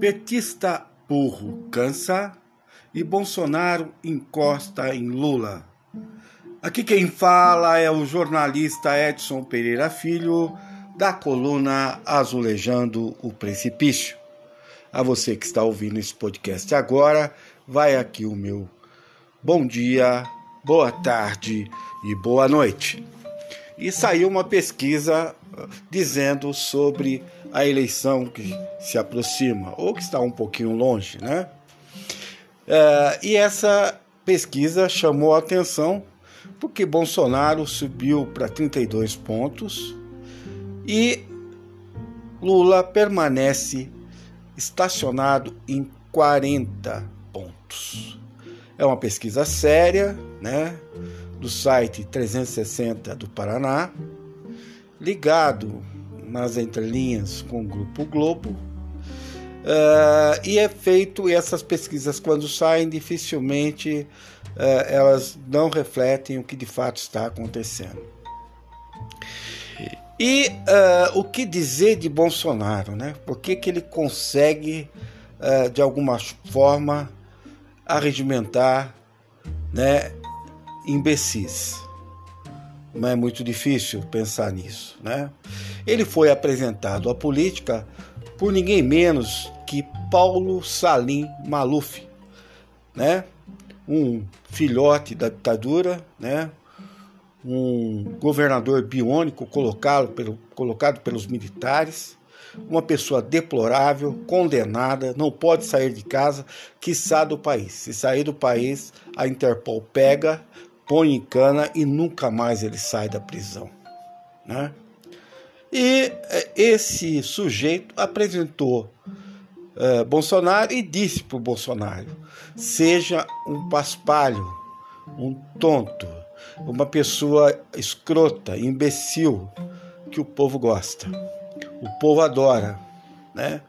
Petista burro cansa e Bolsonaro encosta em Lula. Aqui quem fala é o jornalista Edson Pereira Filho, da coluna Azulejando o Precipício. A você que está ouvindo esse podcast agora, vai aqui o meu bom dia, boa tarde e boa noite. E saiu uma pesquisa dizendo sobre a eleição que se aproxima ou que está um pouquinho longe, né? Uh, e essa pesquisa chamou a atenção porque Bolsonaro subiu para 32 pontos e Lula permanece estacionado em 40 pontos. É uma pesquisa séria, né? Do site 360 do Paraná, ligado nas entrelinhas com o Grupo Globo. Uh, e é feito essas pesquisas quando saem dificilmente uh, elas não refletem o que de fato está acontecendo. E uh, o que dizer de Bolsonaro, né? Por que, que ele consegue de alguma forma arregimentar, né, imbecis? Não é muito difícil pensar nisso, né? Ele foi apresentado à política por ninguém menos que Paulo Salim Maluf, né? Um filhote da ditadura, né? Um governador biônico colocado, pelo, colocado pelos militares, uma pessoa deplorável, condenada, não pode sair de casa, quiçá do país. Se sair do país, a Interpol pega, põe em cana e nunca mais ele sai da prisão. Né? E é, esse sujeito apresentou uh, Bolsonaro e disse para o Bolsonaro: seja um paspalho, um tonto, uma pessoa escrota, imbecil, que o povo gosta, o povo adora, né?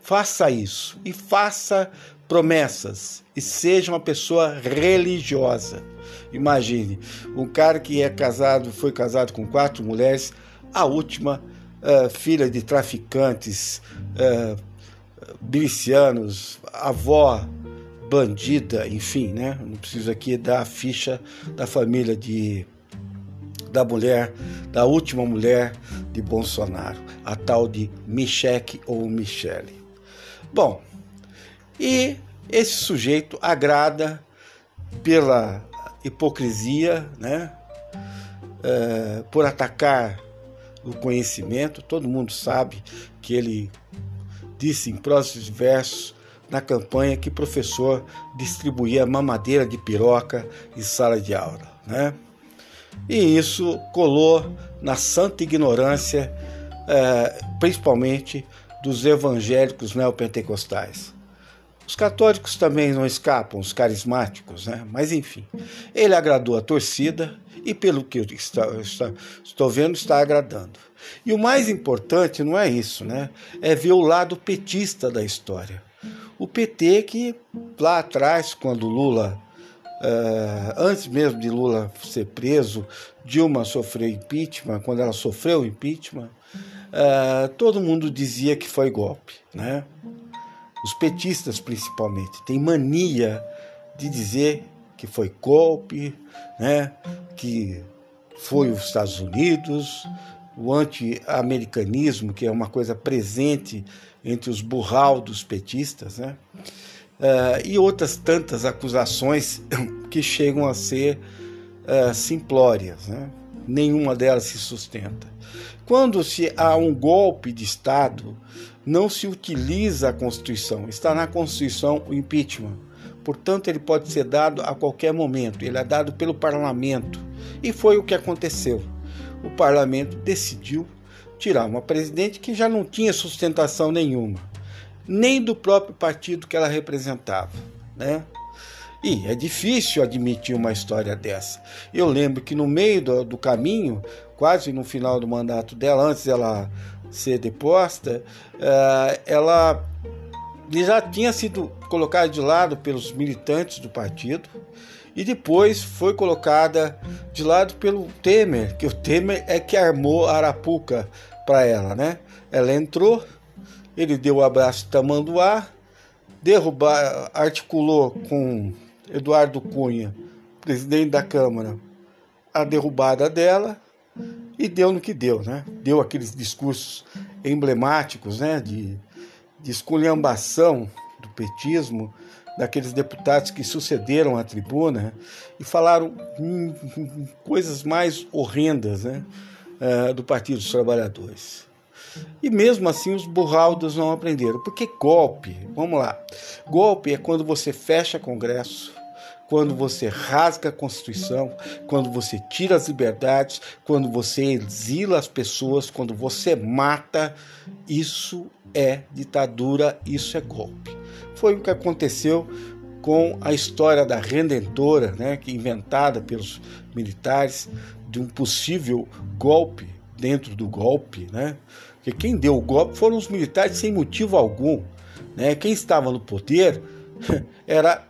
Faça isso e faça promessas e seja uma pessoa religiosa. Imagine, um cara que é casado, foi casado com quatro mulheres, a última uh, filha de traficantes, uh, milicianos, avó bandida, enfim, né? Não preciso aqui dar a ficha da família de da mulher, da última mulher de Bolsonaro, a tal de Michele ou Michele. Bom, e esse sujeito agrada pela hipocrisia, né? É, por atacar o conhecimento. Todo mundo sabe que ele disse em próximos versos na campanha que professor distribuía mamadeira de piroca em sala de aula, né? E isso colou na santa ignorância, é, principalmente dos evangélicos neopentecostais. Os católicos também não escapam, os carismáticos, né? Mas enfim, ele agradou a torcida e, pelo que eu está, está, estou vendo, está agradando. E o mais importante não é isso, né? É ver o lado petista da história. O PT que lá atrás, quando Lula, uh, antes mesmo de Lula ser preso, Dilma sofreu impeachment, quando ela sofreu impeachment, uh, todo mundo dizia que foi golpe, né? Os petistas principalmente, têm mania de dizer que foi golpe, né, que foi os Estados Unidos, o anti-americanismo, que é uma coisa presente entre os burraldos petistas, né, uh, e outras tantas acusações que chegam a ser uh, simplórias. Né, nenhuma delas se sustenta. Quando se há um golpe de Estado, não se utiliza a Constituição. Está na Constituição o impeachment. Portanto, ele pode ser dado a qualquer momento. Ele é dado pelo parlamento. E foi o que aconteceu. O parlamento decidiu tirar uma presidente que já não tinha sustentação nenhuma, nem do próprio partido que ela representava, né? E é difícil admitir uma história dessa. Eu lembro que no meio do, do caminho, quase no final do mandato dela, antes ela ser deposta, uh, ela já tinha sido colocada de lado pelos militantes do partido e depois foi colocada de lado pelo Temer, que o Temer é que armou a Arapuca para ela, né? Ela entrou ele deu o abraço de tamanduá, derrubar, articulou com Eduardo Cunha, presidente da Câmara, a derrubada dela e deu no que deu, né? Deu aqueles discursos emblemáticos, né, de, de esculhambação do petismo, daqueles deputados que sucederam à tribuna e falaram coisas mais horrendas, né, uh, do Partido dos Trabalhadores. E mesmo assim os burraldos não aprenderam. Porque golpe, vamos lá. Golpe é quando você fecha Congresso, quando você rasga a Constituição, quando você tira as liberdades, quando você exila as pessoas, quando você mata, isso é ditadura, isso é golpe. Foi o que aconteceu com a história da Redentora, né, que inventada pelos militares de um possível golpe dentro do golpe, né? Porque quem deu o golpe foram os militares sem motivo algum, né? Quem estava no poder era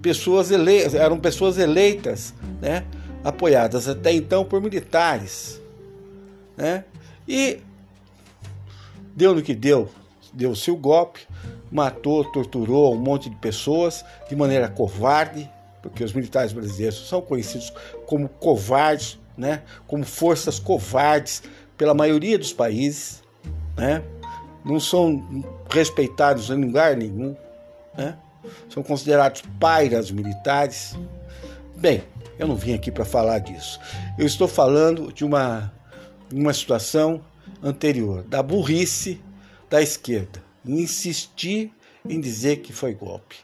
pessoas eleitas, eram pessoas eleitas, né? apoiadas até então por militares. Né? E deu no que deu. Deu-se o golpe, matou, torturou um monte de pessoas de maneira covarde, porque os militares brasileiros são conhecidos como covardes, né? como forças covardes pela maioria dos países. Né? Não são respeitados em lugar nenhum. Né? são considerados pairas militares. Bem, eu não vim aqui para falar disso. Eu estou falando de uma, uma situação anterior, da burrice da esquerda, insistir em dizer que foi golpe.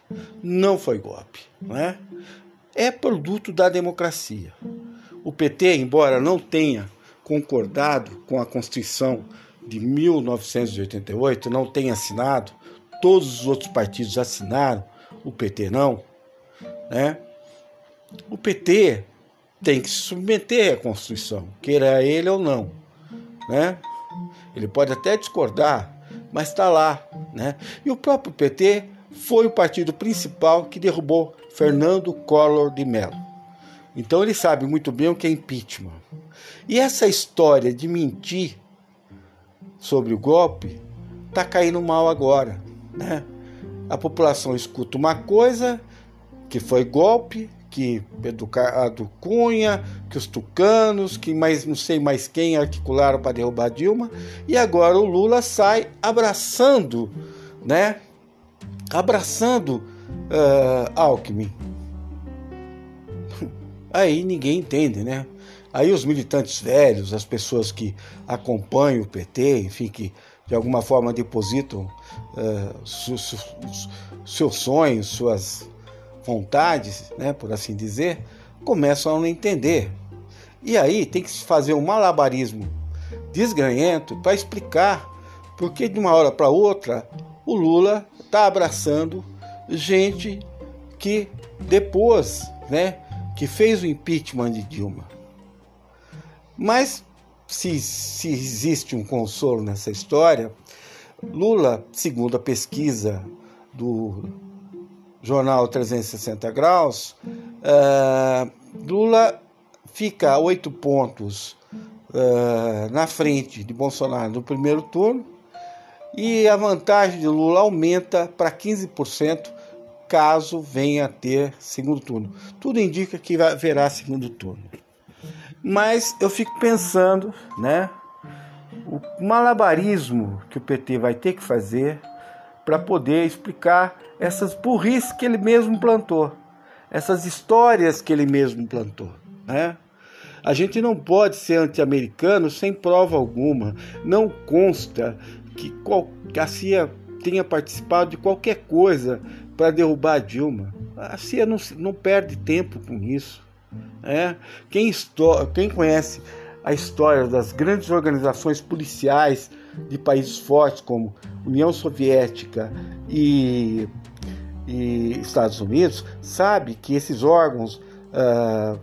Não foi golpe, não é? É produto da democracia. O PT, embora não tenha concordado com a Constituição de 1988, não tenha assinado, todos os outros partidos assinaram, o PT não, né? O PT tem que se submeter à Constituição, queira ele ou não, né? Ele pode até discordar, mas está lá, né? E o próprio PT foi o partido principal que derrubou Fernando Collor de Mello. Então ele sabe muito bem o que é impeachment. E essa história de mentir sobre o golpe está caindo mal agora, né? a população escuta uma coisa, que foi golpe, que Eduardo Cunha, que os tucanos, que mais não sei mais quem articularam para derrubar Dilma, e agora o Lula sai abraçando, né? Abraçando uh, Alckmin. Aí ninguém entende, né? Aí os militantes velhos, as pessoas que acompanham o PT, enfim, que de alguma forma depositam uh, su, su, seus sonhos, suas vontades, né, por assim dizer, começam a não entender. E aí tem que se fazer um malabarismo desganhento para explicar porque de uma hora para outra o Lula está abraçando gente que depois, né, que fez o impeachment de Dilma. Mas se, se existe um consolo nessa história, Lula, segundo a pesquisa do jornal 360 Graus, uh, Lula fica a oito pontos uh, na frente de Bolsonaro no primeiro turno e a vantagem de Lula aumenta para 15% caso venha a ter segundo turno. Tudo indica que haverá segundo turno. Mas eu fico pensando, né? O malabarismo que o PT vai ter que fazer para poder explicar essas burrices que ele mesmo plantou, essas histórias que ele mesmo plantou, né? A gente não pode ser anti-americano sem prova alguma. Não consta que a CIA tenha participado de qualquer coisa para derrubar a Dilma. A CIA não, não perde tempo com isso. É? Quem, quem conhece a história das grandes organizações policiais de países fortes como União Soviética e, e Estados Unidos sabe que esses órgãos uh,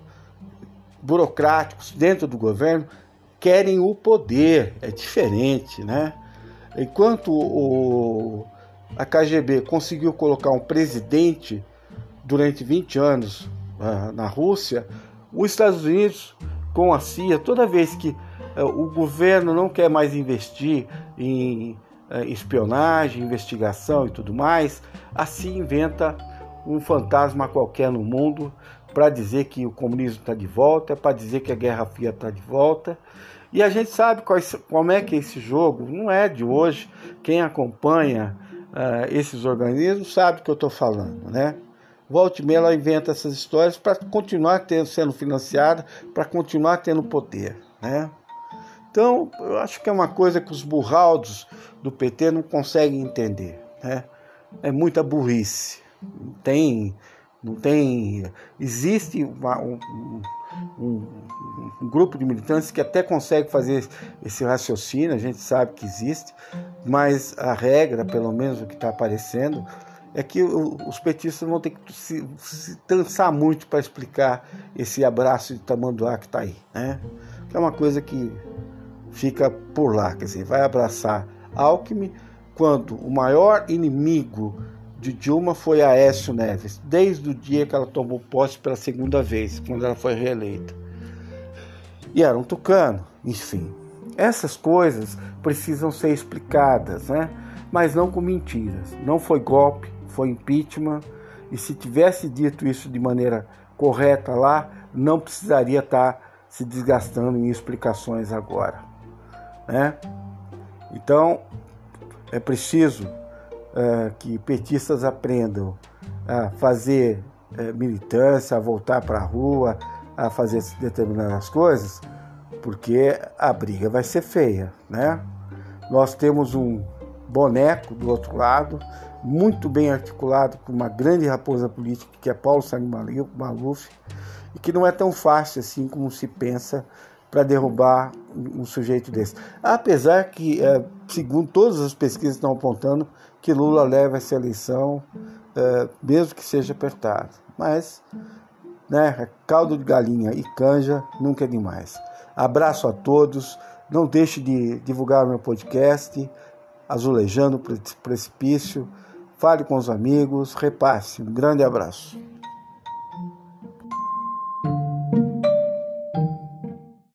burocráticos dentro do governo querem o poder, é diferente, né? Enquanto o, a KGB conseguiu colocar um presidente durante 20 anos na Rússia, os Estados Unidos com a CIA, toda vez que uh, o governo não quer mais investir em é, espionagem, investigação e tudo mais, assim inventa um fantasma qualquer no mundo para dizer que o comunismo está de volta, para dizer que a Guerra Fria está de volta. E a gente sabe quais, como é que é esse jogo, não é de hoje. Quem acompanha uh, esses organismos sabe do que eu estou falando, né? Volte e ela inventa essas histórias para continuar tendo, sendo financiada, para continuar tendo poder, né? Então, eu acho que é uma coisa que os burraldos do PT não conseguem entender, né? É muita burrice. Tem não tem. Existe uma, um, um, um, grupo de militantes que até consegue fazer esse raciocínio, a gente sabe que existe, mas a regra, pelo menos o que está aparecendo, é que os petistas vão ter que se, se muito para explicar esse abraço de tamanduá que está aí, né? Que é uma coisa que fica por lá, quer dizer, vai abraçar Alckmin quando o maior inimigo de Dilma foi Aécio Neves, desde o dia que ela tomou posse pela segunda vez, quando ela foi reeleita. E era um tucano, enfim. Essas coisas precisam ser explicadas, né? mas não com mentiras. Não foi golpe, foi impeachment, e se tivesse dito isso de maneira correta lá, não precisaria estar se desgastando em explicações agora. Né? Então, é preciso é, que petistas aprendam a fazer é, militância, a voltar para a rua, a fazer determinadas coisas, porque a briga vai ser feia, né? Nós temos um boneco do outro lado, muito bem articulado com uma grande raposa política que é Paulo Sani Maluf, e que não é tão fácil assim como se pensa para derrubar um sujeito desse. Apesar que, é, segundo todas as pesquisas estão apontando, que Lula leva essa eleição, é, mesmo que seja apertado. Mas, né, caldo de galinha e canja nunca é demais. Abraço a todos. Não deixe de divulgar meu podcast, Azulejando o Precipício. Fale com os amigos, repasse. Um grande abraço.